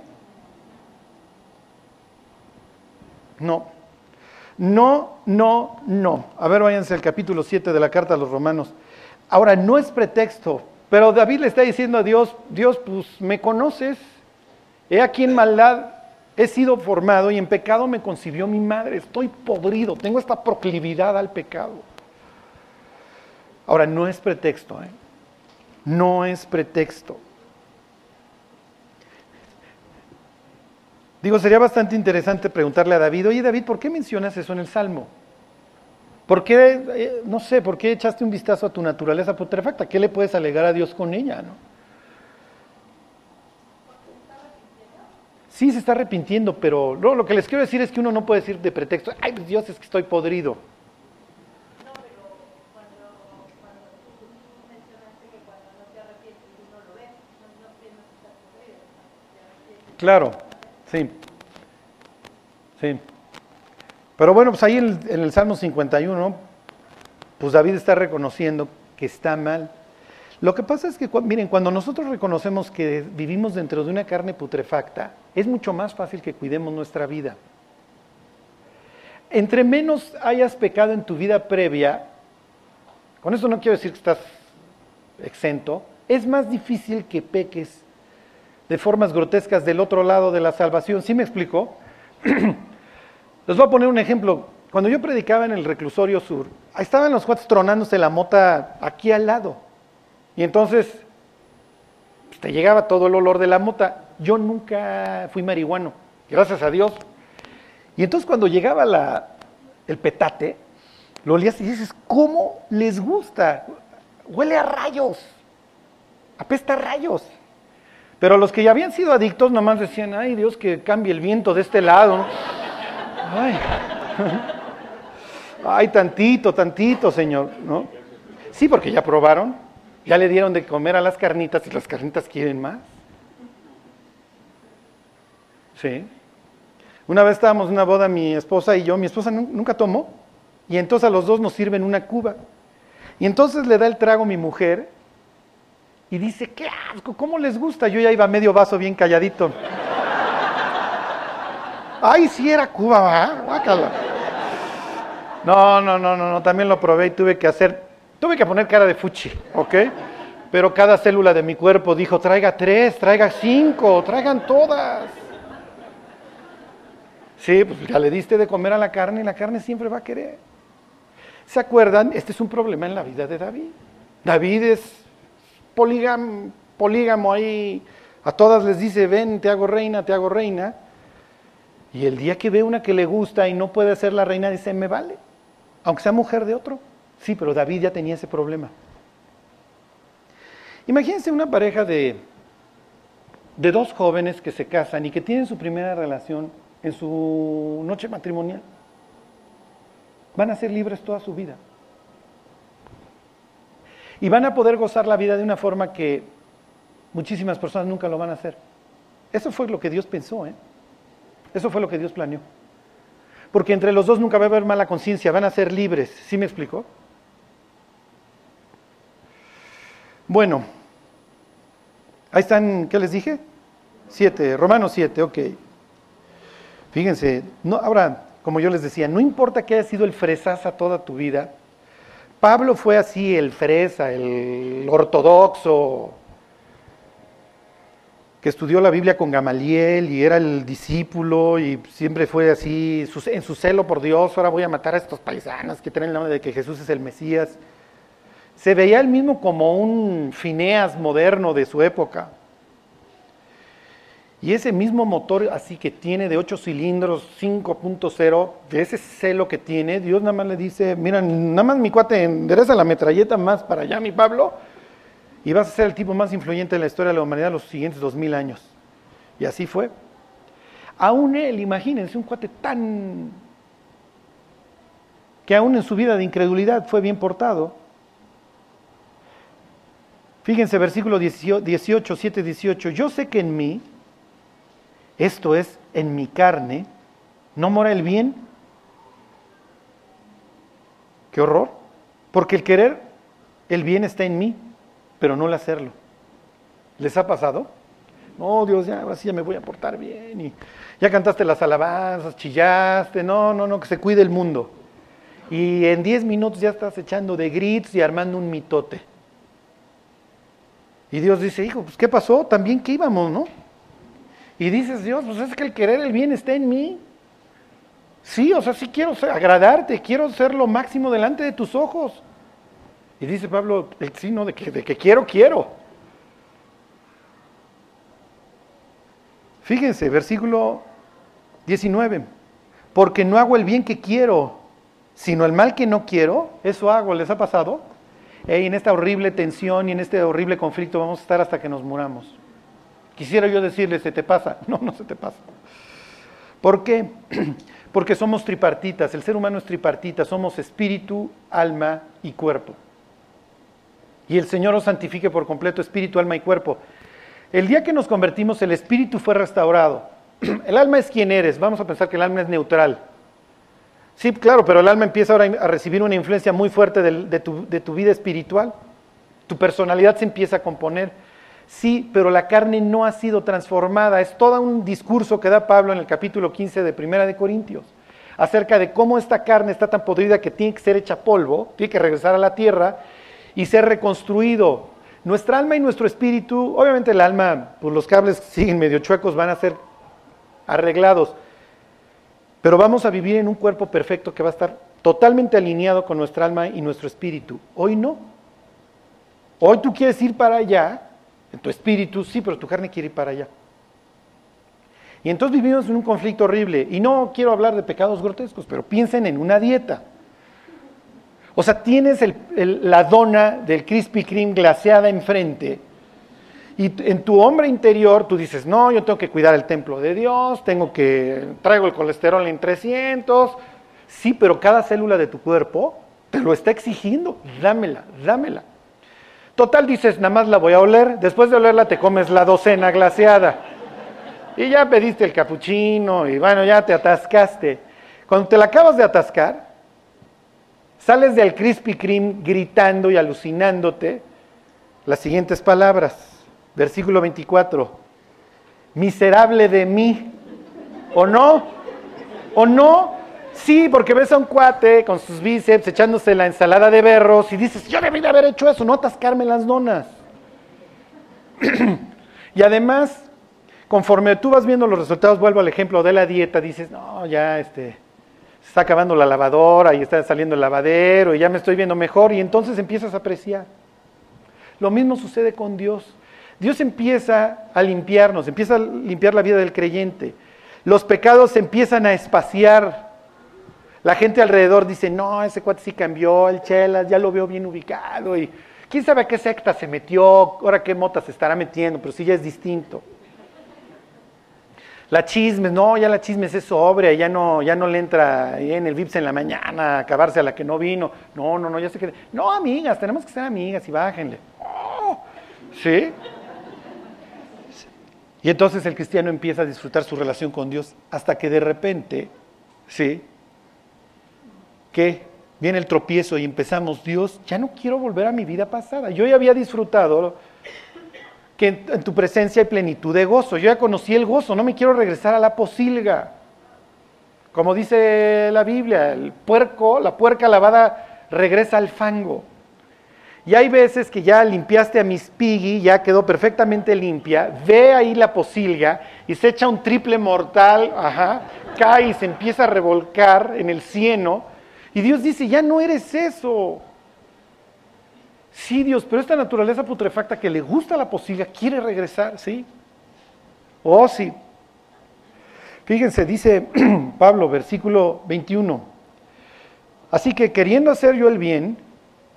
No. No, no, no. A ver, váyanse al capítulo 7 de la carta a los romanos. Ahora, no es pretexto, pero David le está diciendo a Dios, Dios, pues me conoces. He aquí en maldad he sido formado y en pecado me concibió mi madre. Estoy podrido, tengo esta proclividad al pecado. Ahora, no es pretexto. ¿eh? No es pretexto. Digo, sería bastante interesante preguntarle a David, oye David, ¿por qué mencionas eso en el Salmo? ¿Por qué, eh, no sé, por qué echaste un vistazo a tu naturaleza putrefacta? ¿Qué le puedes alegar a Dios con ella? ¿no? Sí, se está arrepintiendo, pero lo que les quiero decir es que uno no puede decir de pretexto, ay, pues Dios es que estoy podrido. Claro, sí. Sí. Pero bueno, pues ahí en el, en el Salmo 51, pues David está reconociendo que está mal. Lo que pasa es que, miren, cuando nosotros reconocemos que vivimos dentro de una carne putrefacta, es mucho más fácil que cuidemos nuestra vida. Entre menos hayas pecado en tu vida previa, con eso no quiero decir que estás exento, es más difícil que peques de formas grotescas del otro lado de la salvación. ¿Sí me explico? <clears throat> Les voy a poner un ejemplo. Cuando yo predicaba en el reclusorio sur, estaban los cuates tronándose la mota aquí al lado. Y entonces pues, te llegaba todo el olor de la mota. Yo nunca fui marihuano, gracias a Dios. Y entonces cuando llegaba la, el petate, lo olías y dices, ¿cómo les gusta? Huele a rayos, apesta a rayos. Pero los que ya habían sido adictos nomás decían, ay Dios, que cambie el viento de este lado. Ay. <laughs> ay, tantito, tantito, Señor, ¿no? Sí, porque ya probaron, ya le dieron de comer a las carnitas y las carnitas quieren más. Sí. Una vez estábamos en una boda, mi esposa y yo, mi esposa nu- nunca tomó, y entonces a los dos nos sirven una cuba. Y entonces le da el trago mi mujer y dice, qué asco, ¿cómo les gusta? Yo ya iba medio vaso bien calladito. Ay, sí era Cuba, ¿verdad? No, no, no, no, no, también lo probé y tuve que hacer, tuve que poner cara de fuchi, ¿ok? Pero cada célula de mi cuerpo dijo, traiga tres, traiga cinco, traigan todas. Sí, pues ya le diste de comer a la carne y la carne siempre va a querer. ¿Se acuerdan? Este es un problema en la vida de David. David es polígamo, polígamo ahí, a todas les dice, ven, te hago reina, te hago reina. Y el día que ve una que le gusta y no puede ser la reina, dice, me vale, aunque sea mujer de otro. Sí, pero David ya tenía ese problema. Imagínense una pareja de, de dos jóvenes que se casan y que tienen su primera relación en su noche matrimonial. Van a ser libres toda su vida. Y van a poder gozar la vida de una forma que muchísimas personas nunca lo van a hacer. Eso fue lo que Dios pensó, ¿eh? Eso fue lo que Dios planeó. Porque entre los dos nunca va a haber mala conciencia, van a ser libres. ¿Sí me explicó? Bueno, ahí están, ¿qué les dije? Siete, Romanos 7, ok. Fíjense, no, ahora, como yo les decía, no importa que haya sido el fresaza toda tu vida, Pablo fue así, el fresa, el ortodoxo, que estudió la Biblia con Gamaliel y era el discípulo y siempre fue así, en su celo por Dios, ahora voy a matar a estos paisanos que tienen la onda de que Jesús es el Mesías. Se veía él mismo como un Fineas moderno de su época. Y ese mismo motor así que tiene de 8 cilindros, 5.0, de ese celo que tiene, Dios nada más le dice, mira, nada más mi cuate, endereza la metralleta más para allá, mi Pablo, y vas a ser el tipo más influyente en la historia de la humanidad los siguientes dos mil años. Y así fue. Aún él, imagínense, un cuate tan... que aún en su vida de incredulidad fue bien portado. Fíjense, versículo 18, 7, 18. Yo sé que en mí, esto es, en mi carne, no mora el bien. Qué horror. Porque el querer, el bien está en mí, pero no el hacerlo. ¿Les ha pasado? No, Dios, ya, ahora ya me voy a portar bien. Y ya cantaste las alabanzas, chillaste. No, no, no, que se cuide el mundo. Y en 10 minutos ya estás echando de grits y armando un mitote. Y Dios dice, hijo, pues ¿qué pasó? También que íbamos, ¿no? Y dices, Dios, pues es que el querer el bien está en mí. Sí, o sea, sí quiero agradarte, quiero ser lo máximo delante de tus ojos. Y dice Pablo, el sí, no, de que, de que quiero, quiero. Fíjense, versículo 19. Porque no hago el bien que quiero, sino el mal que no quiero, eso hago. ¿Les ha pasado? Ey, en esta horrible tensión y en este horrible conflicto vamos a estar hasta que nos muramos. Quisiera yo decirles, ¿se te pasa? <laughs> No, no se te pasa. ¿Por qué? <clears throat> Porque somos tripartitas, el ser humano es tripartita, somos espíritu, alma y cuerpo. Y el Señor os santifique por completo espíritu, alma y cuerpo. El día que nos convertimos, el espíritu fue restaurado. <clears throat> el alma es quien eres. Vamos a pensar que el alma es neutral. Sí, claro, pero el alma empieza ahora a recibir una influencia muy fuerte de tu vida espiritual. Tu personalidad se empieza a componer. Sí, pero la carne no ha sido transformada. Es todo un discurso que da Pablo en el capítulo 15 de Primera de Corintios acerca de cómo esta carne está tan podrida que tiene que ser hecha polvo, tiene que regresar a la tierra y ser reconstruido. Nuestra alma y nuestro espíritu, obviamente el alma, pues los cables siguen medio chuecos, van a ser arreglados, pero vamos a vivir en un cuerpo perfecto que va a estar totalmente alineado con nuestra alma y nuestro espíritu. Hoy no. Hoy tú quieres ir para allá, en tu espíritu sí, pero tu carne quiere ir para allá. Y entonces vivimos en un conflicto horrible. Y no quiero hablar de pecados grotescos, pero piensen en una dieta. O sea, tienes la dona del Krispy Kreme glaseada enfrente. Y en tu hombre interior tú dices, no, yo tengo que cuidar el templo de Dios, tengo que, traigo el colesterol en 300. Sí, pero cada célula de tu cuerpo te lo está exigiendo. Dámela, dámela. Total dices, nada más la voy a oler. Después de olerla te comes la docena glaseada. Y ya pediste el capuchino y bueno, ya te atascaste. Cuando te la acabas de atascar, sales del Krispy Kreme gritando y alucinándote las siguientes palabras. Versículo 24. Miserable de mí. ¿O no? ¿O no? Sí, porque ves a un cuate con sus bíceps echándose la ensalada de berros y dices, yo debí de haber hecho eso, no atascarme las donas. <clears throat> y además, conforme tú vas viendo los resultados, vuelvo al ejemplo de la dieta, dices, no, ya este, se está acabando la lavadora y está saliendo el lavadero y ya me estoy viendo mejor y entonces empiezas a apreciar. Lo mismo sucede con Dios. Dios empieza a limpiarnos, empieza a limpiar la vida del creyente. Los pecados empiezan a espaciar. La gente alrededor dice, no, ese cuate sí cambió, el chelas, ya lo veo bien ubicado y quién sabe a qué secta se metió, ahora qué mota se estará metiendo, pero sí ya es distinto. La chismes, no, ya la chismes es sobria, ya no, ya no le entra en el VIPS en la mañana acabarse a la que no vino. No, no, no, ya se queda. No, amigas, tenemos que ser amigas y bájenle. Oh, ¿Sí? Y entonces el cristiano empieza a disfrutar su relación con Dios hasta que de repente, ¿sí? Que viene el tropiezo y empezamos, Dios, ya no quiero volver a mi vida pasada. Yo ya había disfrutado que en, tu presencia hay plenitud de gozo. Yo ya conocí el gozo, no me quiero regresar a la posilga. Como dice la Biblia, el puerco, la puerca lavada regresa al fango. Y hay veces que ya limpiaste a Miss Piggy, ya quedó perfectamente limpia, ve ahí la posilga y se echa un triple mortal, ajá, cae y se empieza a revolcar en el cieno. Y Dios dice, ya no eres eso. Sí, Dios, pero esta naturaleza putrefacta que le gusta la posilga quiere regresar, ¿sí? Oh, sí. Fíjense, dice <clears throat> Pablo, versículo 21. Así que queriendo hacer yo el bien,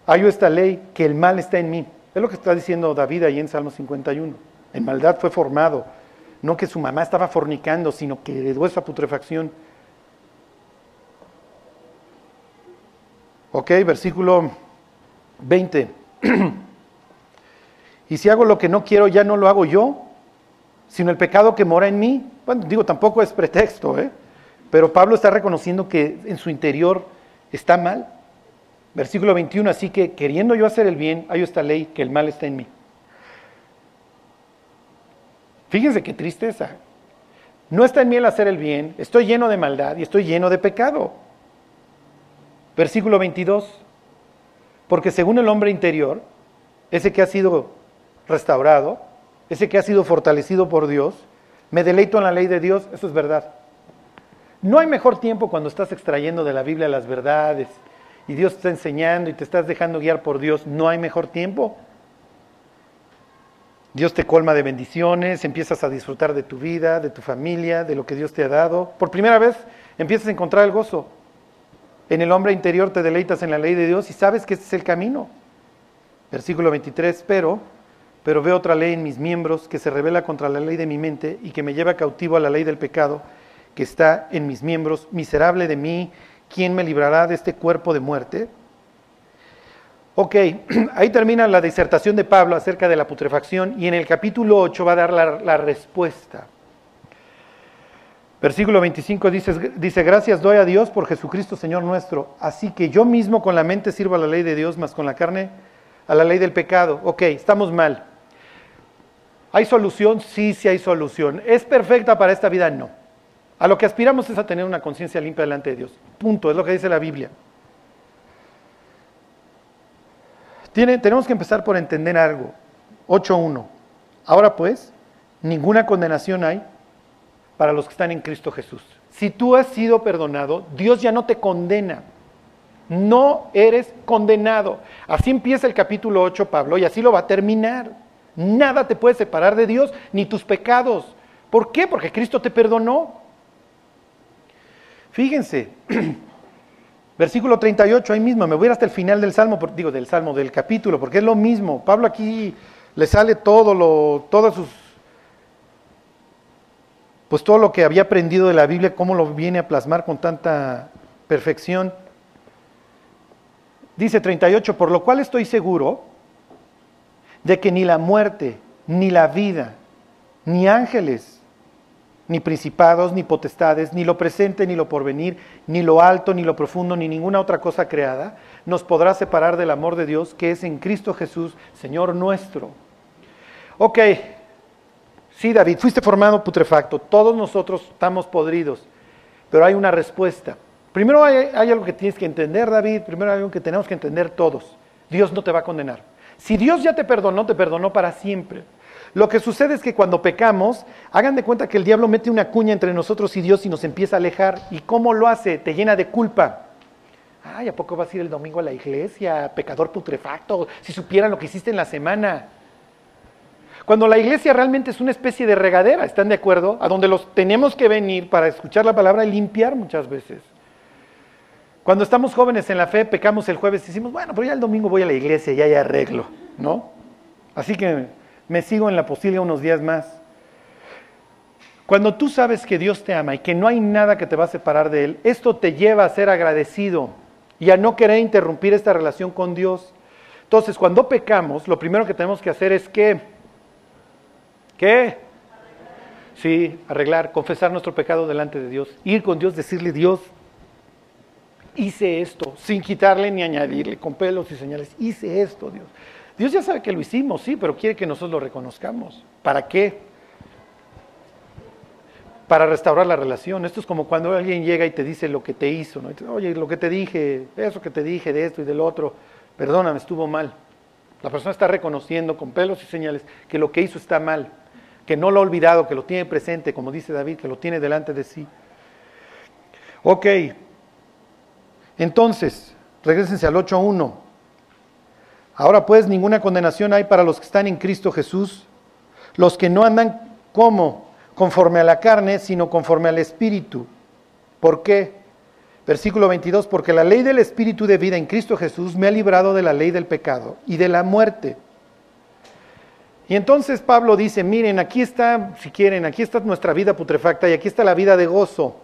hallo esta ley, que el mal está en mí. Es lo que está diciendo David ahí en Salmo 51. En maldad fue formado. No que su mamá estaba fornicando, sino que heredó esa putrefacción. Ok, versículo 20. <clears throat> y si hago lo que no quiero, ya no lo hago yo, sino el pecado que mora en mí. Bueno, digo, tampoco es pretexto, ¿eh? pero Pablo está reconociendo que en su interior está mal. Versículo 21, así que queriendo yo hacer el bien, hay esta ley que el mal está en mí. Fíjense qué tristeza. No está en mí el hacer el bien, estoy lleno de maldad y estoy lleno de pecado. Versículo 22, porque según el hombre interior, ese que ha sido restaurado, ese que ha sido fortalecido por Dios, me deleito en la ley de Dios, eso es verdad. No hay mejor tiempo cuando estás extrayendo de la Biblia las verdades y Dios te está enseñando y te estás dejando guiar por Dios. No hay mejor tiempo. Dios te colma de bendiciones, empiezas a disfrutar de tu vida, de tu familia, de lo que Dios te ha dado. Por primera vez empiezas a encontrar el gozo. En el hombre interior te deleitas en la ley de Dios y sabes que este es el camino. Versículo 23, pero, pero veo otra ley en mis miembros que se revela contra la ley de mi mente y que me lleva cautivo a la ley del pecado que está en mis miembros. Miserable de mí, ¿quién me librará de este cuerpo de muerte? Ok, <clears throat> ahí termina la disertación de Pablo acerca de la putrefacción y en el capítulo 8 va a dar la respuesta. Versículo 25 dice, dice, gracias doy a Dios por Jesucristo Señor nuestro. Así que yo mismo con la mente sirvo a la ley de Dios, más con la carne a la ley del pecado. Ok, estamos mal. ¿Hay solución? Sí, sí hay solución. ¿Es perfecta para esta vida? No. A lo que aspiramos es a tener una conciencia limpia delante de Dios. Punto, es lo que dice la Biblia. Tiene, tenemos que empezar por entender algo. 8.1. Ahora pues, ninguna condenación hay para los que están en Cristo Jesús. Si tú has sido perdonado, Dios ya no te condena. No eres condenado. Así empieza el capítulo 8, Pablo, y así lo va a terminar. Nada te puede separar de Dios, ni tus pecados. ¿Por qué? Porque Cristo te perdonó. Fíjense, <clears throat> versículo 38, ahí mismo, me voy hasta el final del salmo, digo del salmo, del capítulo, porque es lo mismo. Pablo aquí le sale todo lo, todas sus pues todo lo que había aprendido de la Biblia, cómo lo viene a plasmar con tanta perfección. Dice 38, por lo cual estoy seguro de que ni la muerte, ni la vida, ni ángeles, ni principados, ni potestades, ni lo presente, ni lo porvenir, ni lo alto, ni lo profundo, ni ninguna otra cosa creada, nos podrá separar del amor de Dios que es en Cristo Jesús, Señor nuestro. Ok, Sí, David, fuiste formado putrefacto. Todos nosotros estamos podridos. Pero hay una respuesta. Primero hay, algo que tienes que entender, David. Primero hay algo que tenemos que entender todos. Dios no te va a condenar. Si Dios ya te perdonó, te perdonó para siempre. Lo que sucede es que cuando pecamos, hagan de cuenta que el diablo mete una cuña entre nosotros y Dios y nos empieza a alejar. ¿Y cómo lo hace? Te llena de culpa. Ay, ¿a poco vas a ir el domingo a la iglesia? Pecador putrefacto. Si supieran lo que hiciste en la semana. Cuando la iglesia realmente es una especie de regadera, ¿están de acuerdo? A donde los tenemos que venir para escuchar la palabra y limpiar muchas veces. Cuando estamos jóvenes en la fe, pecamos el jueves y decimos, bueno, pero ya el domingo voy a la iglesia y ya hay arreglo, ¿no? Así que me sigo en la posibilidad unos días más. Cuando tú sabes que Dios te ama y que no hay nada que te va a separar de Él, esto te lleva a ser agradecido y a no querer interrumpir esta relación con Dios. Entonces, cuando pecamos, lo primero que tenemos que hacer es que ¿Qué? Sí, arreglar, confesar nuestro pecado delante de Dios, ir con Dios, decirle Dios, hice esto, sin quitarle ni añadirle, con pelos y señales, hice esto, Dios. Dios ya sabe que lo hicimos, sí, pero quiere que nosotros lo reconozcamos. ¿Para qué? Para restaurar la relación. Esto es como cuando alguien llega y te dice lo que te hizo, ¿no? Oye, lo que te dije, eso que te dije de esto y del otro, perdóname, estuvo mal. La persona está reconociendo con pelos y señales que lo que hizo está mal que no lo ha olvidado, que lo tiene presente, como dice David, que lo tiene delante de sí. Ok, entonces, regresense al 8.1. Ahora pues ninguna condenación hay para los que están en Cristo Jesús, los que no andan como conforme a la carne, sino conforme al Espíritu. ¿Por qué? Versículo 22, porque la ley del Espíritu de vida en Cristo Jesús me ha librado de la ley del pecado y de la muerte. Y entonces Pablo dice, miren, aquí está, si quieren, aquí está nuestra vida putrefacta y aquí está la vida de gozo.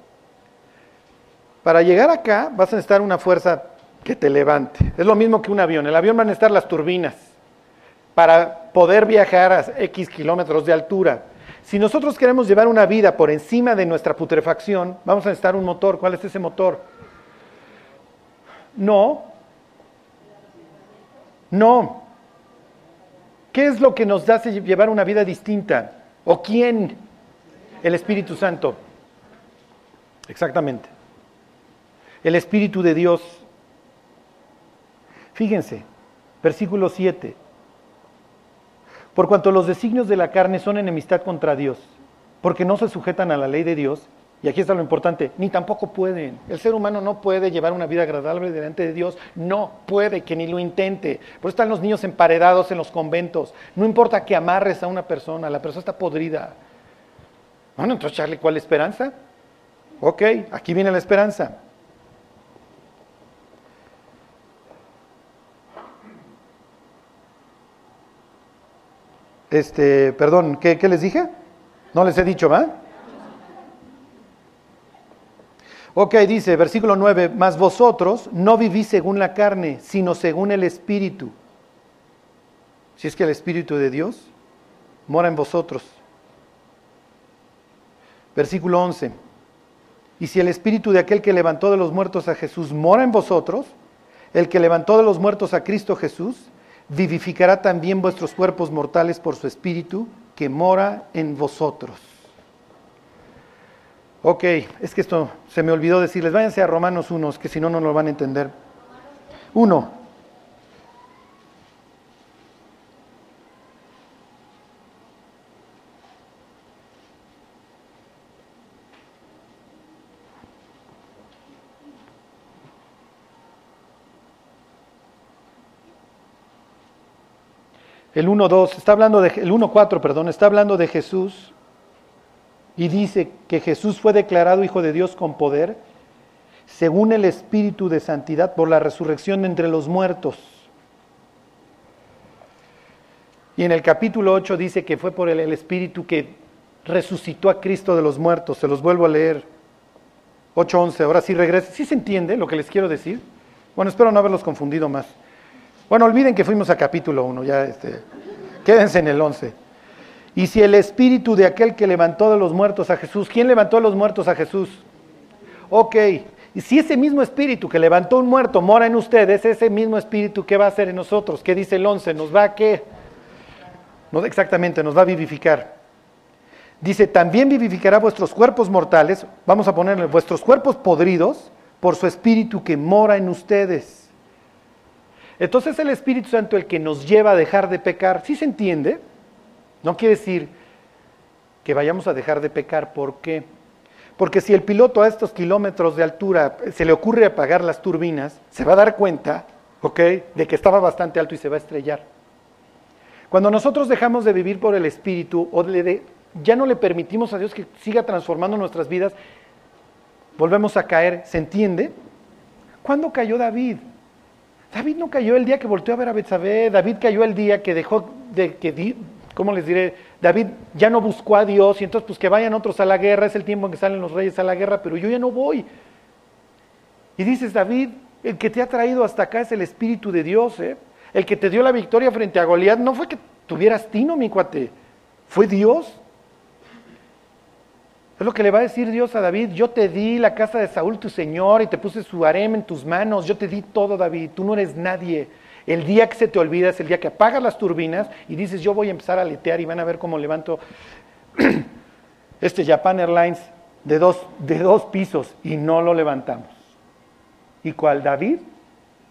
Para llegar acá vas a necesitar una fuerza que te levante. Es lo mismo que un avión. El avión van a necesitar las turbinas para poder viajar a X kilómetros de altura. Si nosotros queremos llevar una vida por encima de nuestra putrefacción, vamos a necesitar un motor. ¿Cuál es ese motor? No. No. ¿Qué es lo que nos hace llevar una vida distinta? ¿O quién? El Espíritu Santo. Exactamente. El Espíritu de Dios. Fíjense, versículo 7. Por cuanto los designios de la carne son enemistad contra Dios, porque no se sujetan a la ley de Dios, y aquí está lo importante, ni tampoco pueden. El ser humano no puede llevar una vida agradable delante de Dios, no puede, que ni lo intente. Por eso están los niños emparedados en los conventos. No importa que amarres a una persona, la persona está podrida. Bueno, entonces, Charlie, ¿cuál esperanza? Ok, aquí viene la esperanza. Este, perdón, ¿qué, qué les dije? No les he dicho, ¿va? Ok, dice, versículo 9, mas vosotros no vivís según la carne, sino según el Espíritu. Si es que el Espíritu de Dios mora en vosotros. Versículo 11, Y si el espíritu de aquel que levantó de los muertos a Jesús mora en vosotros, el que levantó de los muertos a Cristo Jesús, vivificará también vuestros cuerpos mortales por su espíritu que mora en vosotros. Ok, es que esto se me olvidó decirles, váyanse a Romanos 1, que si no, no lo van a entender. Uno. El 1.2, está hablando de, el 1.4, perdón, está hablando de Jesús y dice que Jesús fue declarado Hijo de Dios con poder, según el Espíritu de Santidad, por la resurrección entre los muertos. Y en el capítulo 8 dice que fue por el, el Espíritu que resucitó a Cristo de los muertos. Se los vuelvo a leer. 8.11, ahora sí regresa. ¿Sí se entiende lo que les quiero decir? Bueno, espero no haberlos confundido más. Bueno, olviden que fuimos a capítulo 1, ya este, quédense en el 11. Y si el espíritu de aquel que levantó de los muertos a Jesús, ¿quién levantó de los muertos a Jesús? Ok, y si ese mismo espíritu que levantó un muerto mora en ustedes, ese mismo espíritu, ¿qué va a hacer en nosotros? ¿Qué dice el 11? ¿Nos va a qué? No, exactamente, nos va a vivificar. Dice, también vivificará vuestros cuerpos mortales, vamos a ponerle vuestros cuerpos podridos, por su espíritu que mora en ustedes. Entonces el Espíritu Santo el que nos lleva a dejar de pecar, ¿sí se entiende? No quiere decir que vayamos a dejar de pecar, ¿por qué? Porque si el piloto a estos kilómetros de altura se le ocurre apagar las turbinas, se va a dar cuenta, ¿ok?, de que estaba bastante alto y se va a estrellar. Cuando nosotros dejamos de vivir por el Espíritu o ya no le permitimos a Dios que siga transformando nuestras vidas, volvemos a caer, ¿se entiende? ¿Cuándo cayó David? David no cayó el día que volteó a ver a Betsabé, David cayó el día que dejó de que ¿cómo les diré? David ya no buscó a Dios y entonces pues que vayan otros a la guerra, es el tiempo en que salen los reyes a la guerra, pero yo ya no voy. Y dices, David, el que te ha traído hasta acá es el Espíritu de Dios, ¿eh? El que te dio la victoria frente a Goliat no fue que tuvieras tino, mi cuate, fue Dios. Es lo que le va a decir Dios a David, yo te di la casa de Saúl tu Señor y te puse su harem en tus manos, yo te di todo David, tú no eres nadie. El día que se te olvida es el día que apagas las turbinas y dices yo voy a empezar a letear y van a ver cómo levanto <clears throat> este Japan Airlines de dos, de dos pisos y no lo levantamos. Y cual David,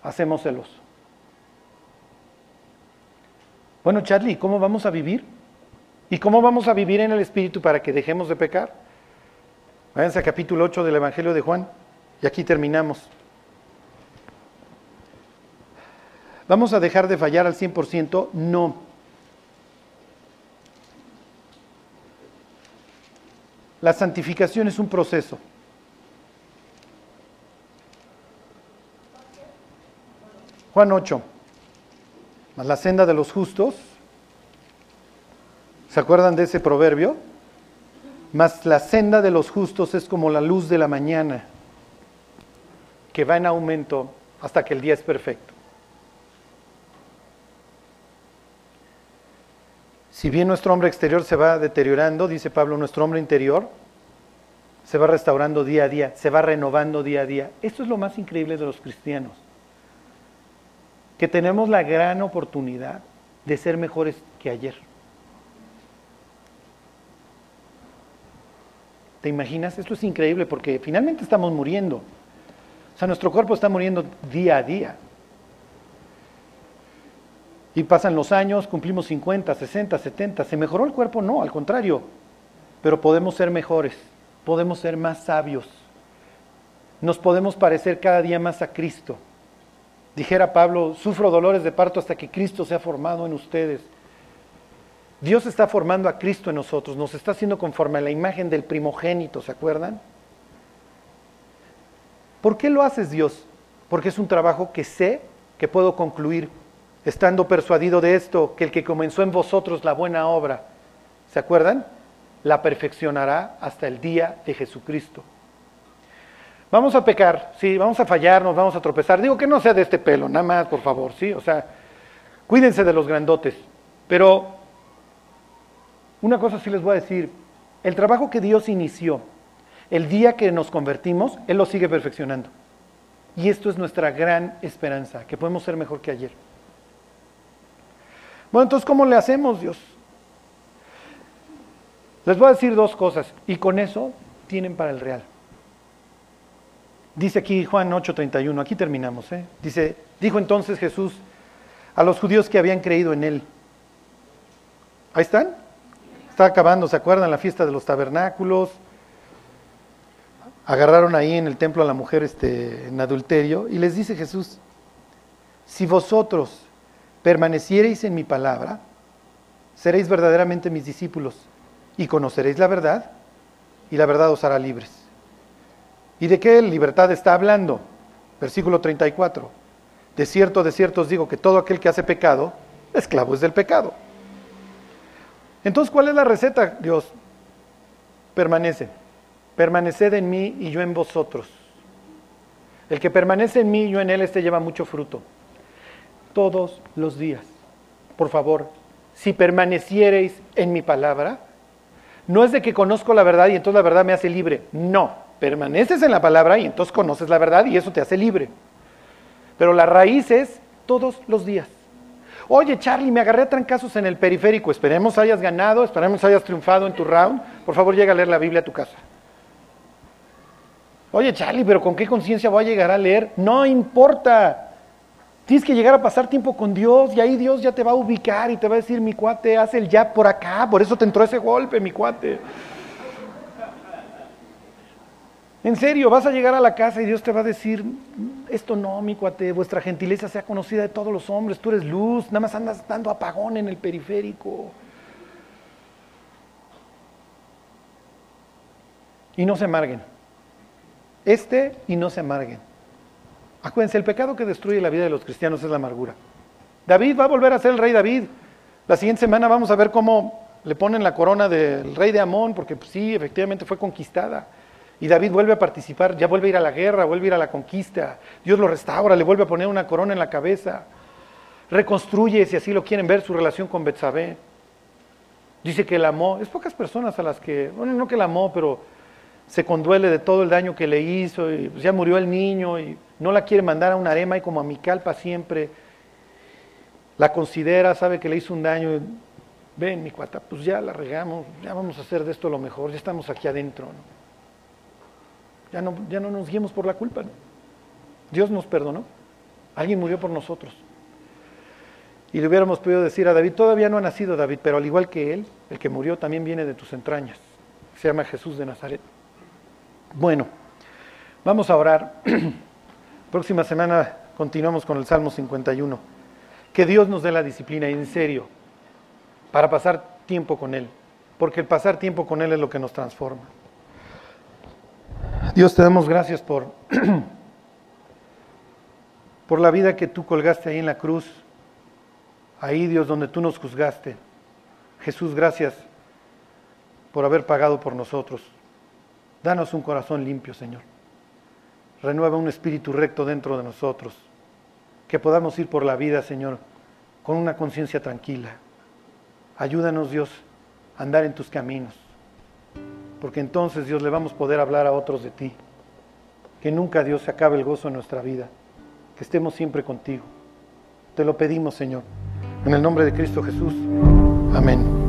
hacemos celos. Bueno, Charlie, ¿cómo vamos a vivir? ¿Y cómo vamos a vivir en el Espíritu para que dejemos de pecar? Váyanse a capítulo 8 del Evangelio de Juan y aquí terminamos. ¿Vamos a dejar de fallar al 100%? No. La santificación es un proceso. Juan 8. Más la senda de los justos. ¿Se acuerdan de ese proverbio? Mas la senda de los justos es como la luz de la mañana, que va en aumento hasta que el día es perfecto. Si bien nuestro hombre exterior se va deteriorando, dice Pablo, nuestro hombre interior se va restaurando día a día, se va renovando día a día. Esto es lo más increíble de los cristianos, que tenemos la gran oportunidad de ser mejores que ayer. ¿Te imaginas? Esto es increíble porque finalmente estamos muriendo. O sea, nuestro cuerpo está muriendo día a día. Y pasan los años, cumplimos 50, 60, 70. ¿Se mejoró el cuerpo? No, al contrario. Pero podemos ser mejores, podemos ser más sabios. Nos podemos parecer cada día más a Cristo. Dijera Pablo, sufro dolores de parto hasta que Cristo se ha formado en ustedes. Dios está formando a Cristo en nosotros, nos está haciendo conforme a la imagen del primogénito, ¿se acuerdan? ¿Por qué lo haces Dios? Porque es un trabajo que sé que puedo concluir, estando persuadido de esto, que el que comenzó en vosotros la buena obra, ¿se acuerdan? La perfeccionará hasta el día de Jesucristo. Vamos a pecar, sí, vamos a fallarnos, vamos a tropezar. Digo que no sea de este pelo, nada más, por favor, sí, o sea, cuídense de los grandotes. Pero una cosa sí les voy a decir, el trabajo que Dios inició, el día que nos convertimos, Él lo sigue perfeccionando. Y esto es nuestra gran esperanza, que podemos ser mejor que ayer. Bueno, entonces, ¿cómo le hacemos, Dios? Les voy a decir dos cosas y con eso tienen para el real. Dice aquí Juan 8:31, aquí terminamos. ¿eh? Dice, dijo entonces Jesús a los judíos que habían creído en él. Ahí están. Está acabando, ¿se acuerdan? La fiesta de los tabernáculos. Agarraron ahí en el templo a la mujer este, en adulterio y les dice Jesús, si vosotros permaneciereis en mi palabra, seréis verdaderamente mis discípulos y conoceréis la verdad y la verdad os hará libres. ¿Y de qué libertad está hablando? Versículo 34. De cierto, de cierto os digo que todo aquel que hace pecado, esclavo es del pecado. Entonces, ¿cuál es la receta, Dios? Permanece. Permaneced en mí y yo en vosotros. El que permanece en mí y yo en él, este lleva mucho fruto. Todos los días. Por favor, si permaneciereis en mi palabra, no es de que conozco la verdad y entonces la verdad me hace libre. No, permaneces en la palabra y entonces conoces la verdad y eso te hace libre. Pero la raíz es todos los días. Oye, Charlie, me agarré a trancazos en el periférico. Esperemos hayas ganado, esperemos hayas triunfado en tu round. Por favor, llega a leer la Biblia a tu casa. Oye, Charlie, pero ¿con qué conciencia voy a llegar a leer? No importa. Tienes que llegar a pasar tiempo con Dios y ahí Dios ya te va a ubicar y te va a decir, mi cuate, haz el ya por acá, por eso te entró ese golpe, mi cuate. En serio, vas a llegar a la casa y Dios te va a decir, esto no, mi cuate, vuestra gentileza sea conocida de todos los hombres, tú eres luz, nada más andas dando apagón en el periférico. Y no se amarguen. Este y no se amarguen. Acuérdense, el pecado que destruye la vida de los cristianos es la amargura. David va a volver a ser el rey David. La siguiente semana vamos a ver cómo le ponen la corona del rey de Amón, porque pues, sí, efectivamente fue conquistada. Y David vuelve a participar, ya vuelve a ir a la guerra, vuelve a ir a la conquista. Dios lo restaura, le vuelve a poner una corona en la cabeza. Reconstruye, si así lo quieren ver, su relación con Betsabé. Dice que la amó. Es pocas personas a las que, bueno, no que la amó, pero se conduele de todo el daño que le hizo. Y pues, ya murió el niño y no la quiere mandar a un arema y como a Micalpa siempre la considera, sabe que le hizo un daño. Ven, mi cuata, pues ya la regamos, ya vamos a hacer de esto lo mejor, ya estamos aquí adentro. Ya, no, ya no nos guiemos por la culpa. Dios nos perdonó. Alguien murió por nosotros. Y le hubiéramos podido decir a David, todavía no ha nacido David, pero al igual que él, el que murió también viene de tus entrañas. Se llama Jesús de Nazaret. Bueno, vamos a orar. <clears throat> Próxima semana continuamos con el Salmo 51. Que Dios nos dé la disciplina, en serio, para pasar tiempo con Él, porque el pasar tiempo con Él es lo que nos transforma. Dios, te damos gracias por, <clears throat> por la vida que tú colgaste ahí en la cruz, ahí Dios donde tú nos juzgaste. Jesús, gracias por haber pagado por nosotros. Danos un corazón limpio, Señor renueva un espíritu recto dentro de nosotros, que podamos ir por la vida, Señor, con una conciencia tranquila. Ayúdanos, Dios, a andar en tus caminos, porque entonces, Dios, le vamos a poder hablar a otros de ti. Que nunca, Dios, se acabe el gozo en nuestra vida, que estemos siempre contigo. Te lo pedimos, Señor, en el nombre de Cristo Jesús. Amén.